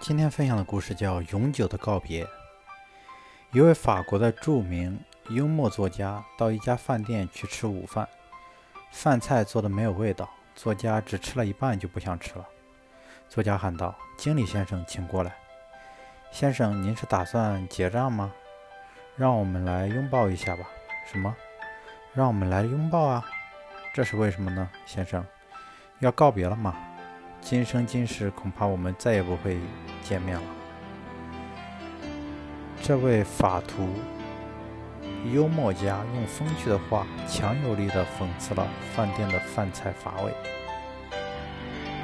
今天分享的故事叫《永久的告别》。一位法国的著名幽默作家到一家饭店去吃午饭，饭菜做的没有味道，作家只吃了一半就不想吃了。作家喊道：“经理先生，请过来。”先生，您是打算结账吗？让我们来拥抱一下吧。什么？让我们来拥抱啊？这是为什么呢，先生？要告别了吗？今生今世，恐怕我们再也不会见面了。这位法图幽默家用风趣的话，强有力的讽刺了饭店的饭菜乏味。